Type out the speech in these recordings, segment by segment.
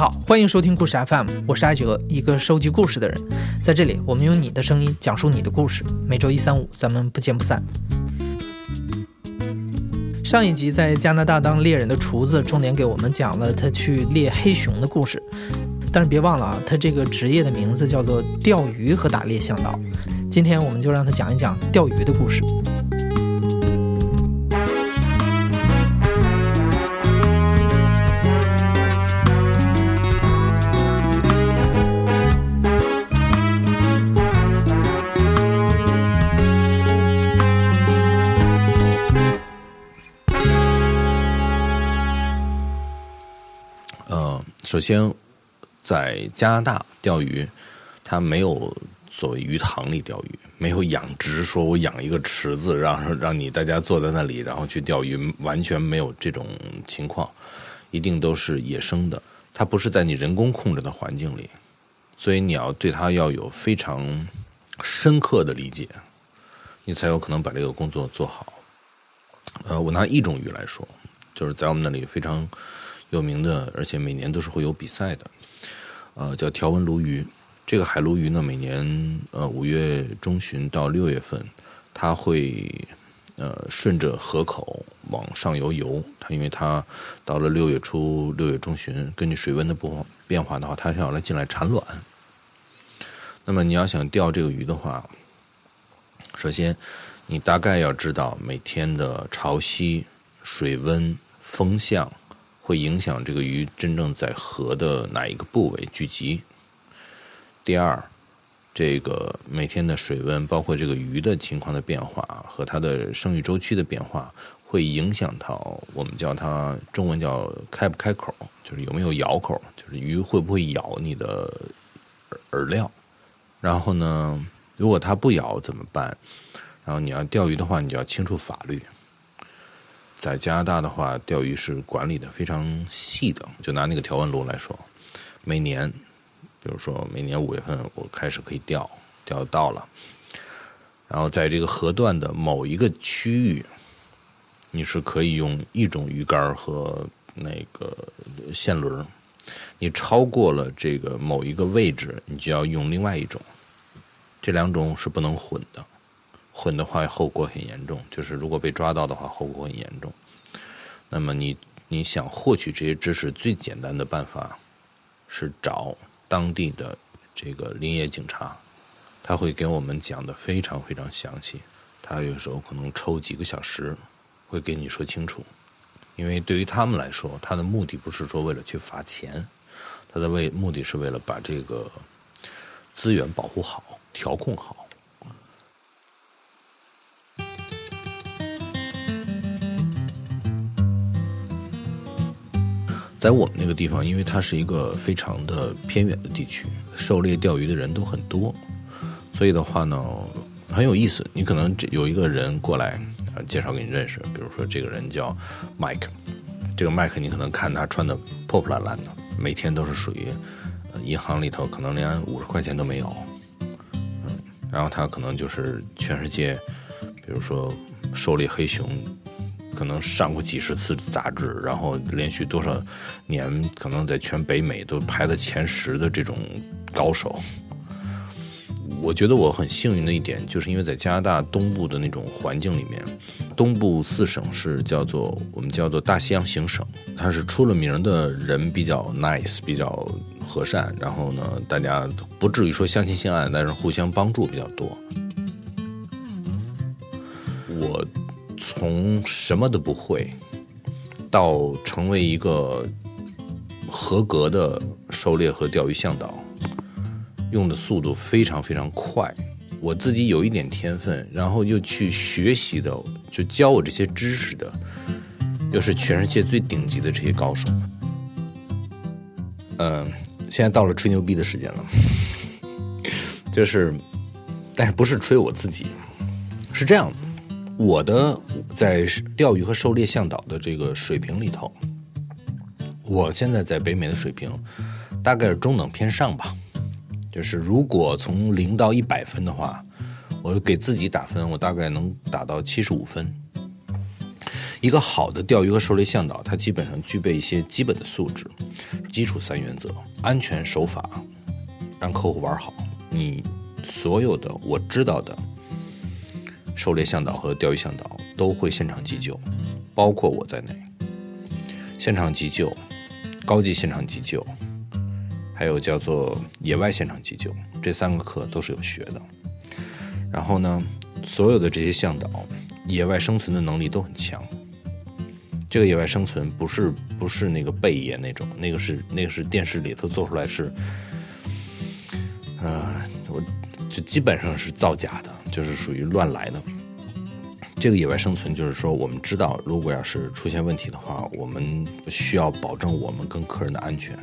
好，欢迎收听故事 FM，我是艾哲，一个收集故事的人。在这里，我们用你的声音讲述你的故事。每周一、三、五，咱们不见不散。上一集在加拿大当猎人的厨子，重点给我们讲了他去猎黑熊的故事。但是别忘了啊，他这个职业的名字叫做钓鱼和打猎向导。今天我们就让他讲一讲钓鱼的故事。首先，在加拿大钓鱼，它没有所谓鱼塘里钓鱼，没有养殖，说我养一个池子，让让你大家坐在那里，然后去钓鱼，完全没有这种情况，一定都是野生的。它不是在你人工控制的环境里，所以你要对它要有非常深刻的理解，你才有可能把这个工作做好。呃，我拿一种鱼来说，就是在我们那里非常。有名的，而且每年都是会有比赛的，呃，叫条纹鲈鱼。这个海鲈鱼呢，每年呃五月中旬到六月份，它会呃顺着河口往上游游。它因为它到了六月初、六月中旬，根据水温的不变化的话，它是要来进来产卵。那么你要想钓这个鱼的话，首先你大概要知道每天的潮汐、水温、风向。会影响这个鱼真正在河的哪一个部位聚集。第二，这个每天的水温，包括这个鱼的情况的变化和它的生育周期的变化，会影响到我们叫它中文叫开不开口，就是有没有咬口，就是鱼会不会咬你的饵料。然后呢，如果它不咬怎么办？然后你要钓鱼的话，你就要清楚法律。在加拿大的话，钓鱼是管理的非常细的。就拿那个条纹鲈来说，每年，比如说每年五月份我开始可以钓，钓到了，然后在这个河段的某一个区域，你是可以用一种鱼竿和那个线轮，你超过了这个某一个位置，你就要用另外一种，这两种是不能混的。混的话，后果很严重。就是如果被抓到的话，后果很严重。那么你你想获取这些知识，最简单的办法是找当地的这个林业警察，他会给我们讲的非常非常详细。他有时候可能抽几个小时，会给你说清楚。因为对于他们来说，他的目的不是说为了去罚钱，他的为目的是为了把这个资源保护好、调控好。在我们那个地方，因为它是一个非常的偏远的地区，狩猎钓鱼的人都很多，所以的话呢，很有意思。你可能有一个人过来啊，介绍给你认识，比如说这个人叫 Mike，这个 Mike 你可能看他穿的破破烂烂的，每天都是属于银行里头可能连五十块钱都没有，嗯，然后他可能就是全世界，比如说狩猎黑熊。可能上过几十次杂志，然后连续多少年，可能在全北美都排在前十的这种高手。我觉得我很幸运的一点，就是因为在加拿大东部的那种环境里面，东部四省是叫做我们叫做大西洋行省，它是出了名的人比较 nice，比较和善，然后呢，大家不至于说相亲相爱，但是互相帮助比较多。我。从什么都不会，到成为一个合格的狩猎和钓鱼向导，用的速度非常非常快。我自己有一点天分，然后又去学习的，就教我这些知识的，又是全世界最顶级的这些高手。嗯，现在到了吹牛逼的时间了，就是，但是不是吹我自己，是这样的。我的在钓鱼和狩猎向导的这个水平里头，我现在在北美的水平大概是中等偏上吧。就是如果从零到一百分的话，我给自己打分，我大概能打到七十五分。一个好的钓鱼和狩猎向导，他基本上具备一些基本的素质，基础三原则：安全守法，让客户玩好。你所有的我知道的狩猎向导和钓鱼向导都会现场急救，包括我在内。现场急救、高级现场急救，还有叫做野外现场急救，这三个课都是有学的。然后呢，所有的这些向导，野外生存的能力都很强。这个野外生存不是不是那个贝爷那种，那个是那个是电视里头做出来是，呃，我就基本上是造假的，就是属于乱来的。这个野外生存就是说，我们知道，如果要是出现问题的话，我们需要保证我们跟客人的安全。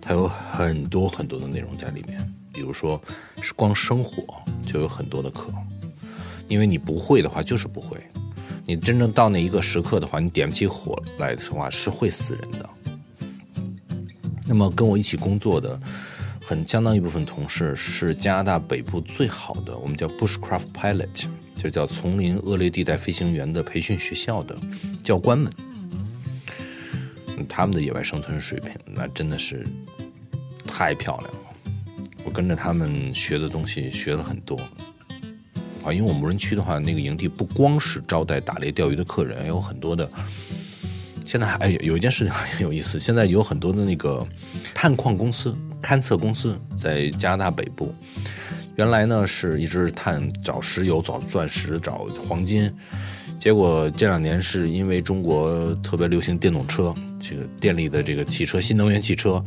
它有很多很多的内容在里面，比如说是光生火就有很多的课，因为你不会的话就是不会。你真正到那一个时刻的话，你点不起火来的话是会死人的。那么跟我一起工作的很相当一部分同事是加拿大北部最好的，我们叫 Bushcraft Pilot，就叫丛林恶劣地带飞行员的培训学校的教官们。他们的野外生存水平那真的是太漂亮了。我跟着他们学的东西学了很多。啊，因为我们无人区的话，那个营地不光是招待打猎钓鱼的客人，有很多的。现在还哎，有一件事情很有意思，现在有很多的那个探矿公司、勘测公司在加拿大北部。原来呢是一直探找石油、找钻石、找黄金，结果这两年是因为中国特别流行电动车，这个电力的这个汽车、新能源汽车，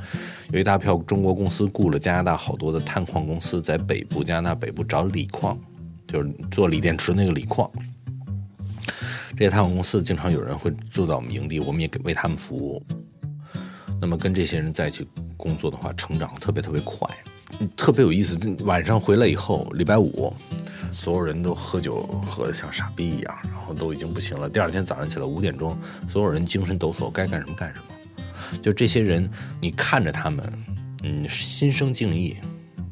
有一大票中国公司雇了加拿大好多的探矿公司在北部加拿大北部找锂矿。就是做锂电池那个锂矿，这些探矿公司经常有人会住在我们营地，我们也给为他们服务。那么跟这些人在一起工作的话，成长特别特别快，特别有意思。晚上回来以后，礼拜五，所有人都喝酒喝得像傻逼一样，然后都已经不行了。第二天早上起来五点钟，所有人精神抖擞，该干什么干什么。就这些人，你看着他们，嗯，心生敬意。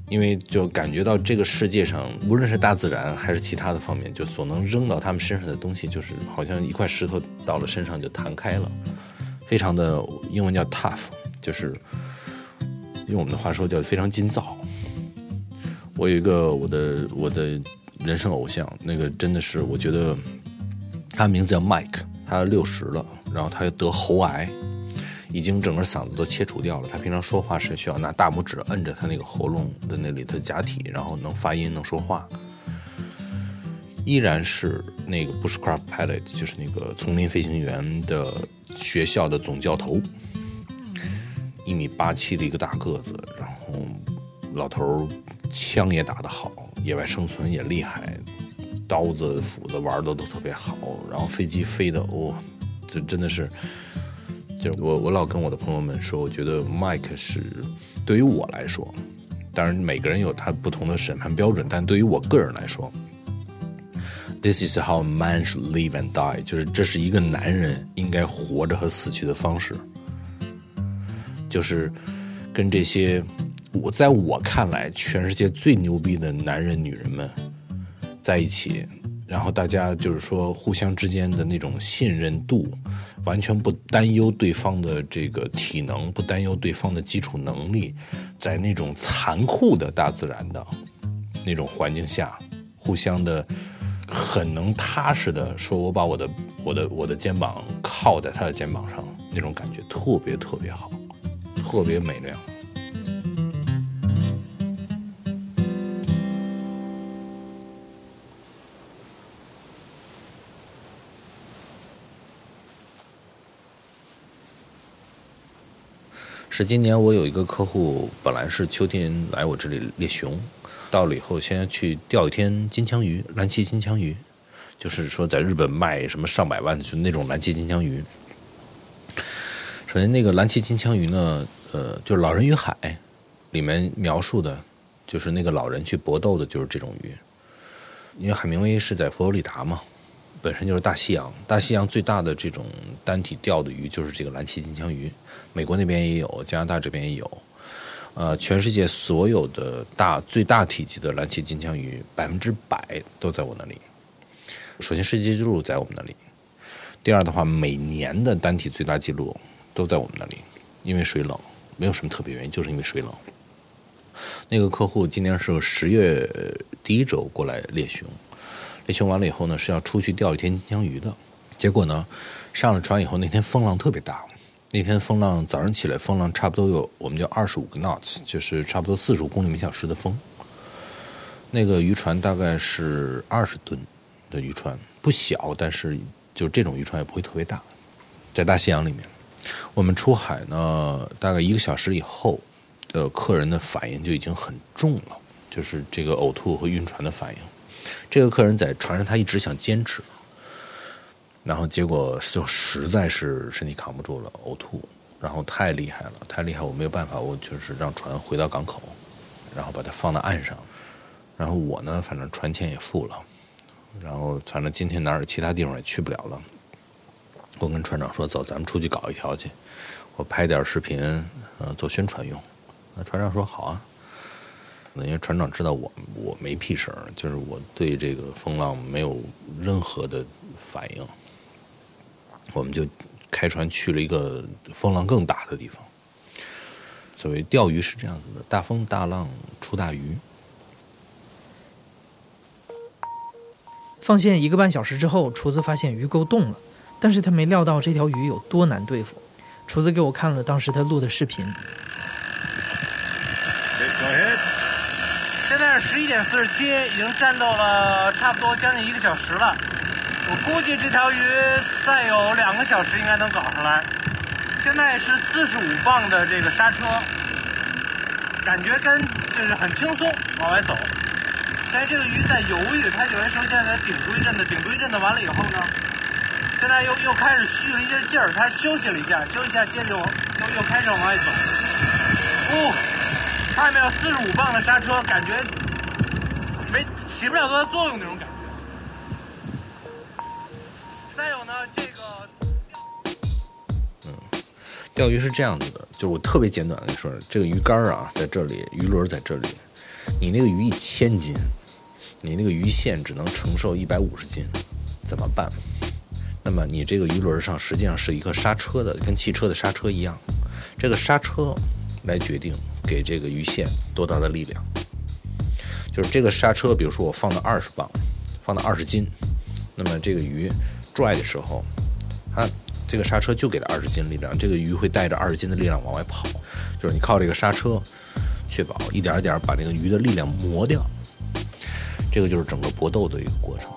因为就感觉到这个世界上，无论是大自然还是其他的方面，就所能扔到他们身上的东西，就是好像一块石头到了身上就弹开了，非常的英文叫 tough，就是用我们的话说叫非常金造。我有一个我的我的人生偶像，那个真的是我觉得他名字叫 Mike，他六十了，然后他又得喉癌。已经整个嗓子都切除掉了。他平常说话是需要拿大拇指摁着他那个喉咙的那里的假体，然后能发音能说话。依然是那个 Bushcraft Pilot，就是那个丛林飞行员的学校的总教头，一米八七的一个大个子，然后老头儿枪也打得好，野外生存也厉害，刀子斧子玩的都特别好，然后飞机飞的哦，这真的是。就我我老跟我的朋友们说，我觉得 Mike 是对于我来说，当然每个人有他不同的审判标准，但对于我个人来说，This is how man should live and die，就是这是一个男人应该活着和死去的方式，就是跟这些我在我看来全世界最牛逼的男人女人们在一起。然后大家就是说，互相之间的那种信任度，完全不担忧对方的这个体能，不担忧对方的基础能力，在那种残酷的大自然的那种环境下，互相的很能踏实的说，我把我的我的我的肩膀靠在他的肩膀上，那种感觉特别特别好，特别美妙。是今年我有一个客户，本来是秋天来我这里猎熊，到了以后先去钓一天金枪鱼，蓝鳍金枪鱼，就是说在日本卖什么上百万就那种蓝鳍金枪鱼。首先那个蓝鳍金枪鱼呢，呃，就是《老人与海》里面描述的，就是那个老人去搏斗的，就是这种鱼。因为海明威是在佛罗里达嘛，本身就是大西洋，大西洋最大的这种单体钓的鱼就是这个蓝鳍金枪鱼。美国那边也有，加拿大这边也有，呃，全世界所有的大最大体积的蓝鳍金枪鱼，百分之百都在我那里。首先，世界纪录在我们那里，第二的话，每年的单体最大记录都在我们那里，因为水冷，没有什么特别原因，就是因为水冷。那个客户今年是十月第一周过来猎熊，猎熊完了以后呢，是要出去钓一天金枪鱼的。结果呢，上了船以后，那天风浪特别大。那天风浪早上起来，风浪差不多有我们叫二十五个 knots，就是差不多四十五公里每小时的风。那个渔船大概是二十吨的渔船，不小，但是就这种渔船也不会特别大。在大西洋里面，我们出海呢，大概一个小时以后。的客人的反应就已经很重了，就是这个呕吐和晕船的反应。这个客人在船上，他一直想坚持，然后结果就实在是身体扛不住了，呕吐，然后太厉害了，太厉害，我没有办法，我就是让船回到港口，然后把它放到岸上，然后我呢，反正船钱也付了，然后反正今天哪儿其他地方也去不了了，我跟船长说，走，咱们出去搞一条去，我拍点视频，呃，做宣传用。那船长说好啊，那因为船长知道我我没屁事儿，就是我对这个风浪没有任何的反应，我们就开船去了一个风浪更大的地方。所谓钓鱼是这样子的：大风大浪出大鱼。放线一个半小时之后，厨子发现鱼钩动了，但是他没料到这条鱼有多难对付。厨子给我看了当时他录的视频。现在是十一点四十七，已经战斗了差不多将近一个小时了。我估计这条鱼再有两个小时应该能搞上来。现在是四十五磅的这个刹车，感觉跟就是很轻松往外走。但是这个鱼在犹豫，它有些时候现在顶住一阵子，顶住一阵子完了以后呢，现在又又开始蓄了一些劲儿，他休息了一下，休息一下接着往又又开始往外走。哦。看到没有，四十五磅的刹车，感觉没起不了多大作用那种感觉。再有呢，这个，嗯，钓鱼是这样子的，就是我特别简短的说，这个鱼竿啊在这里，鱼轮在这里，你那个鱼一千斤，你那个鱼线只能承受一百五十斤，怎么办？那么你这个鱼轮上实际上是一个刹车的，跟汽车的刹车一样，这个刹车来决定。给这个鱼线多大的力量？就是这个刹车，比如说我放到二十磅，放到二十斤，那么这个鱼拽的时候，它这个刹车就给它二十斤力量，这个鱼会带着二十斤的力量往外跑。就是你靠这个刹车，确保一点一点把这个鱼的力量磨掉。这个就是整个搏斗的一个过程，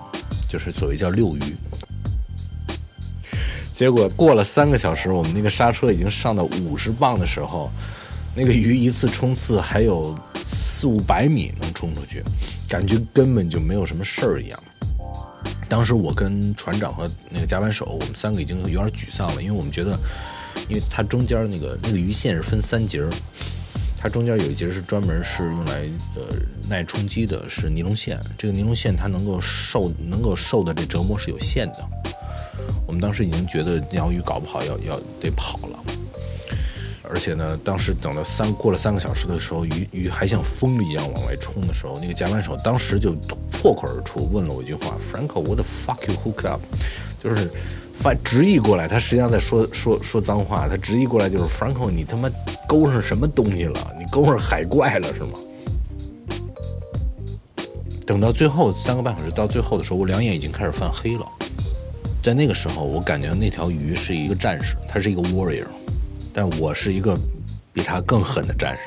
就是所谓叫遛鱼。结果过了三个小时，我们那个刹车已经上到五十磅的时候。那个鱼一次冲刺还有四五百米能冲出去，感觉根本就没有什么事儿一样。当时我跟船长和那个甲板手，我们三个已经有点沮丧了，因为我们觉得，因为它中间那个那个鱼线是分三节儿，它中间有一节是专门是用来呃耐冲击的，是尼龙线。这个尼龙线它能够受能够受的这折磨是有限的。我们当时已经觉得这条鱼搞不好要要得跑了。而且呢，当时等了三过了三个小时的时候，鱼鱼还像疯一样往外冲的时候，那个甲板手当时就破口而出问了我一句话：“Franco，what the fuck you hook up？” 就是翻直译过来，他实际上在说说说脏话。他直译过来就是：“Franco，你他妈勾上什么东西了？你勾上海怪了是吗？”等到最后三个半小时到最后的时候，我两眼已经开始泛黑了。在那个时候，我感觉那条鱼是一个战士，他是一个 warrior。但我是一个比他更狠的战士。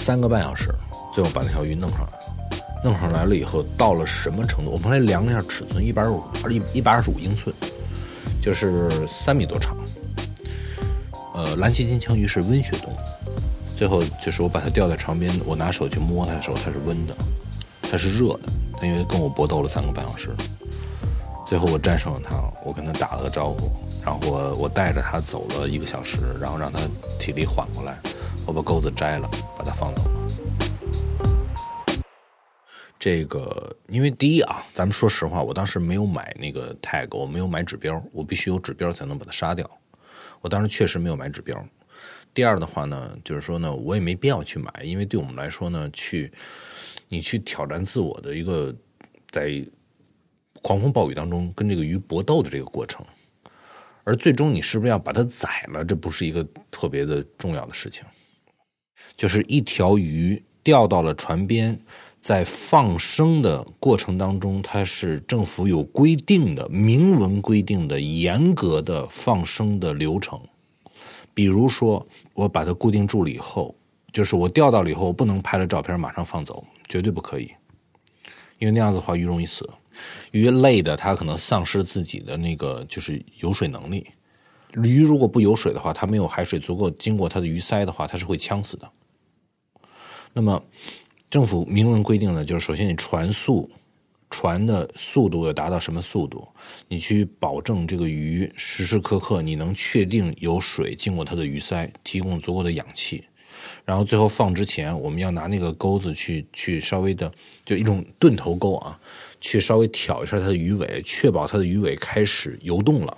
三个半小时，最后把那条鱼弄上来。弄上来了以后，到了什么程度？我们来量一下尺寸，一百五，一一百二十五英寸，就是三米多长。呃，蓝鳍金枪鱼是温血动物。最后就是我把它吊在床边，我拿手去摸它的时候，它是温的，它是热的。它因为跟我搏斗了三个半小时，最后我战胜了他，我跟他打了个招呼。然后我我带着他走了一个小时，然后让他体力缓过来，我把钩子摘了，把他放走了。这个因为第一啊，咱们说实话，我当时没有买那个 tag，我没有买指标，我必须有指标才能把它杀掉。我当时确实没有买指标。第二的话呢，就是说呢，我也没必要去买，因为对我们来说呢，去你去挑战自我的一个在。狂风暴雨当中跟这个鱼搏斗的这个过程，而最终你是不是要把它宰了，这不是一个特别的重要的事情，就是一条鱼钓到了船边。在放生的过程当中，它是政府有规定的、明文规定的、严格的放生的流程。比如说，我把它固定住了以后，就是我钓到了以后，我不能拍了照片马上放走，绝对不可以，因为那样子的话鱼容易死。鱼累的，它可能丧失自己的那个就是游水能力。鱼如果不游水的话，它没有海水足够经过它的鱼鳃的话，它是会呛死的。那么。政府明文规定的就是，首先你船速，船的速度要达到什么速度？你去保证这个鱼时时刻刻你能确定有水经过它的鱼鳃，提供足够的氧气。然后最后放之前，我们要拿那个钩子去去稍微的，就一种钝头钩啊，去稍微挑一下它的鱼尾，确保它的鱼尾开始游动了。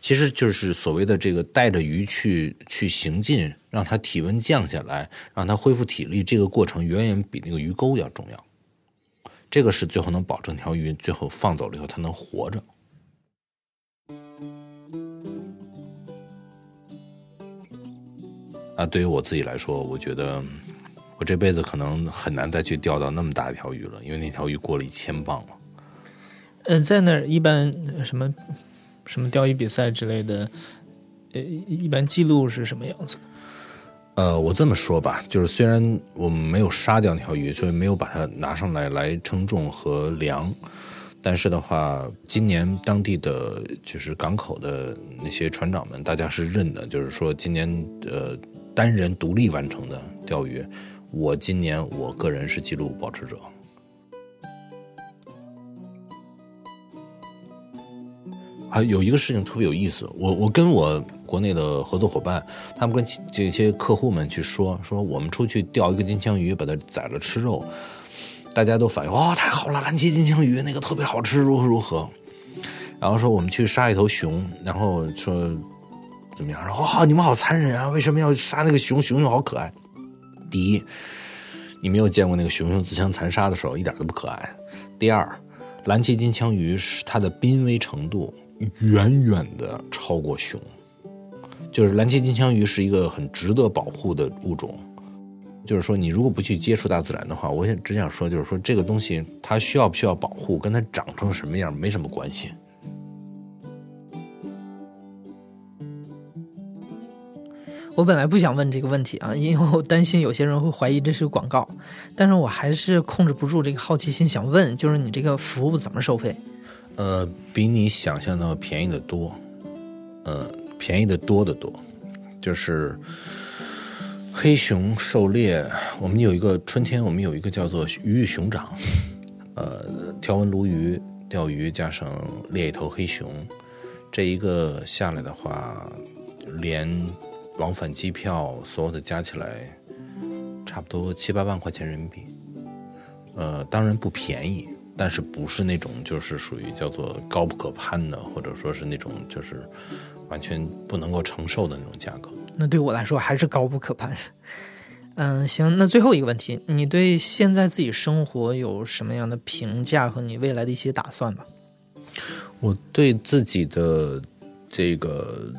其实就是所谓的这个带着鱼去去行进，让它体温降下来，让它恢复体力，这个过程远远比那个鱼钩要重要。这个是最后能保证条鱼最后放走了以后它能活着。啊，对于我自己来说，我觉得我这辈子可能很难再去钓到那么大一条鱼了，因为那条鱼过了一千磅了。嗯，在那儿一般什么？什么钓鱼比赛之类的，呃，一般记录是什么样子？呃，我这么说吧，就是虽然我们没有杀掉那条鱼，所以没有把它拿上来来称重和量，但是的话，今年当地的就是港口的那些船长们，大家是认的，就是说今年呃单人独立完成的钓鱼，我今年我个人是记录保持者。还有一个事情特别有意思，我我跟我国内的合作伙伴，他们跟这些客户们去说说，我们出去钓一个金枪鱼，把它宰了吃肉，大家都反应哇太好了，蓝鳍金枪鱼那个特别好吃，如何如何。然后说我们去杀一头熊，然后说怎么样？说哇你们好残忍啊，为什么要杀那个熊？熊熊好可爱。第一，你没有见过那个熊熊自相残杀的时候，一点都不可爱。第二，蓝鳍金枪鱼是它的濒危程度。远远的超过熊，就是蓝鳍金枪鱼是一个很值得保护的物种。就是说，你如果不去接触大自然的话，我想只想说，就是说这个东西它需要不需要保护，跟它长成什么样没什么关系。我本来不想问这个问题啊，因为我担心有些人会怀疑这是广告，但是我还是控制不住这个好奇心，想问，就是你这个服务怎么收费？呃，比你想象的便宜的多，呃，便宜的多得多，就是黑熊狩猎，我们有一个春天，我们有一个叫做鱼与熊掌，呃，条纹鲈鱼钓鱼加上猎一头黑熊，这一个下来的话，连往返机票所有的加起来，差不多七八万块钱人民币，呃，当然不便宜。但是不是那种就是属于叫做高不可攀的，或者说是那种就是完全不能够承受的那种价格。那对我来说还是高不可攀。嗯，行，那最后一个问题，你对现在自己生活有什么样的评价和你未来的一些打算吧？我对自己的这个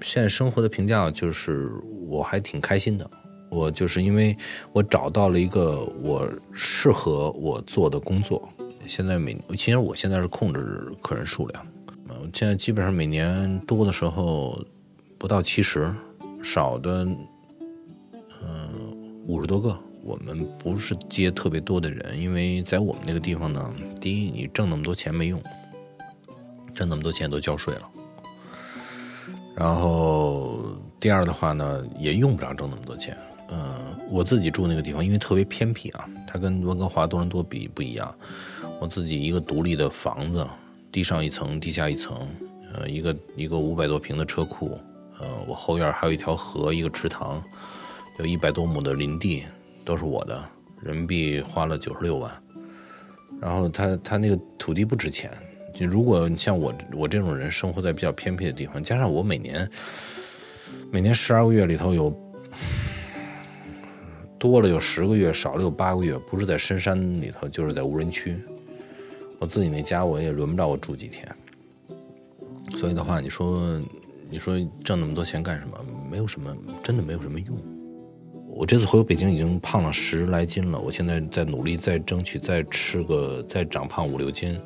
现在生活的评价就是我还挺开心的。我就是因为我找到了一个我适合我做的工作。现在每其实我现在是控制客人数量，嗯，现在基本上每年多的时候不到七十，少的嗯五十多个。我们不是接特别多的人，因为在我们那个地方呢，第一你挣那么多钱没用，挣那么多钱都交税了，然后第二的话呢，也用不着挣那么多钱。嗯，我自己住那个地方，因为特别偏僻啊，它跟温哥华、多伦多比不一样。我自己一个独立的房子，地上一层，地下一层，呃，一个一个五百多平的车库，呃，我后院还有一条河，一个池塘，有一百多亩的林地，都是我的，人民币花了九十六万。然后他他那个土地不值钱，就如果你像我我这种人生活在比较偏僻的地方，加上我每年每年十二个月里头有多了有十个月，少了有八个月，不是在深山里头，就是在无人区。我自己那家我也轮不着我住几天。所以的话，你说，你说挣那么多钱干什么？没有什么，真的没有什么用。我这次回北京已经胖了十来斤了，我现在在努力再争取再吃个再长胖五六斤，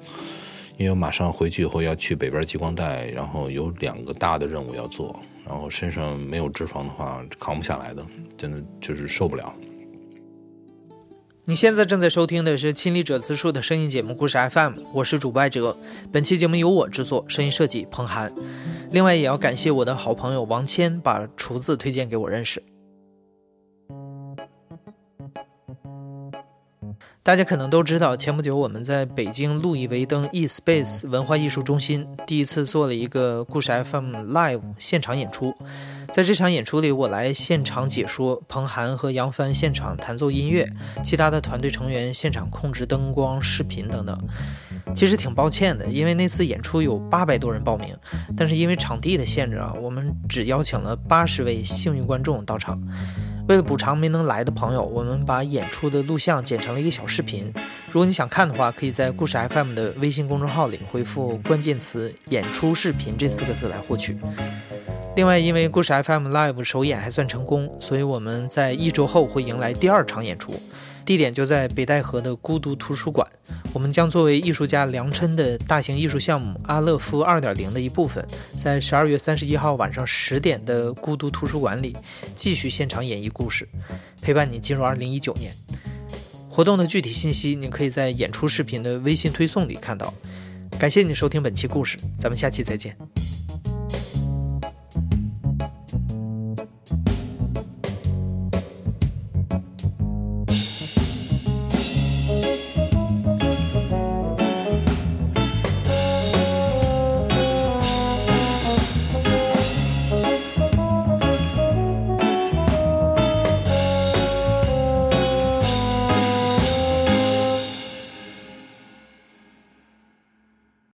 因为马上回去以后要去北边激光带，然后有两个大的任务要做，然后身上没有脂肪的话扛不下来的，真的就是受不了。你现在正在收听的是亲历者自述的声音节目故事 FM，我是主播艾哲。本期节目由我制作，声音设计彭涵。另外也要感谢我的好朋友王谦，把厨子推荐给我认识。大家可能都知道，前不久我们在北京路易威登 e Space 文化艺术中心第一次做了一个故事 FM Live 现场演出。在这场演出里，我来现场解说，彭涵和杨帆现场弹奏音乐，其他的团队成员现场控制灯光、视频等等。其实挺抱歉的，因为那次演出有八百多人报名，但是因为场地的限制啊，我们只邀请了八十位幸运观众到场。为了补偿没能来的朋友，我们把演出的录像剪成了一个小视频。如果你想看的话，可以在故事 FM 的微信公众号里回复关键词“演出视频”这四个字来获取。另外，因为故事 FM Live 首演还算成功，所以我们在一周后会迎来第二场演出。地点就在北戴河的孤独图书馆，我们将作为艺术家梁琛的大型艺术项目“阿勒夫二点零”的一部分，在十二月三十一号晚上十点的孤独图书馆里继续现场演绎故事，陪伴你进入二零一九年。活动的具体信息，你可以在演出视频的微信推送里看到。感谢你收听本期故事，咱们下期再见。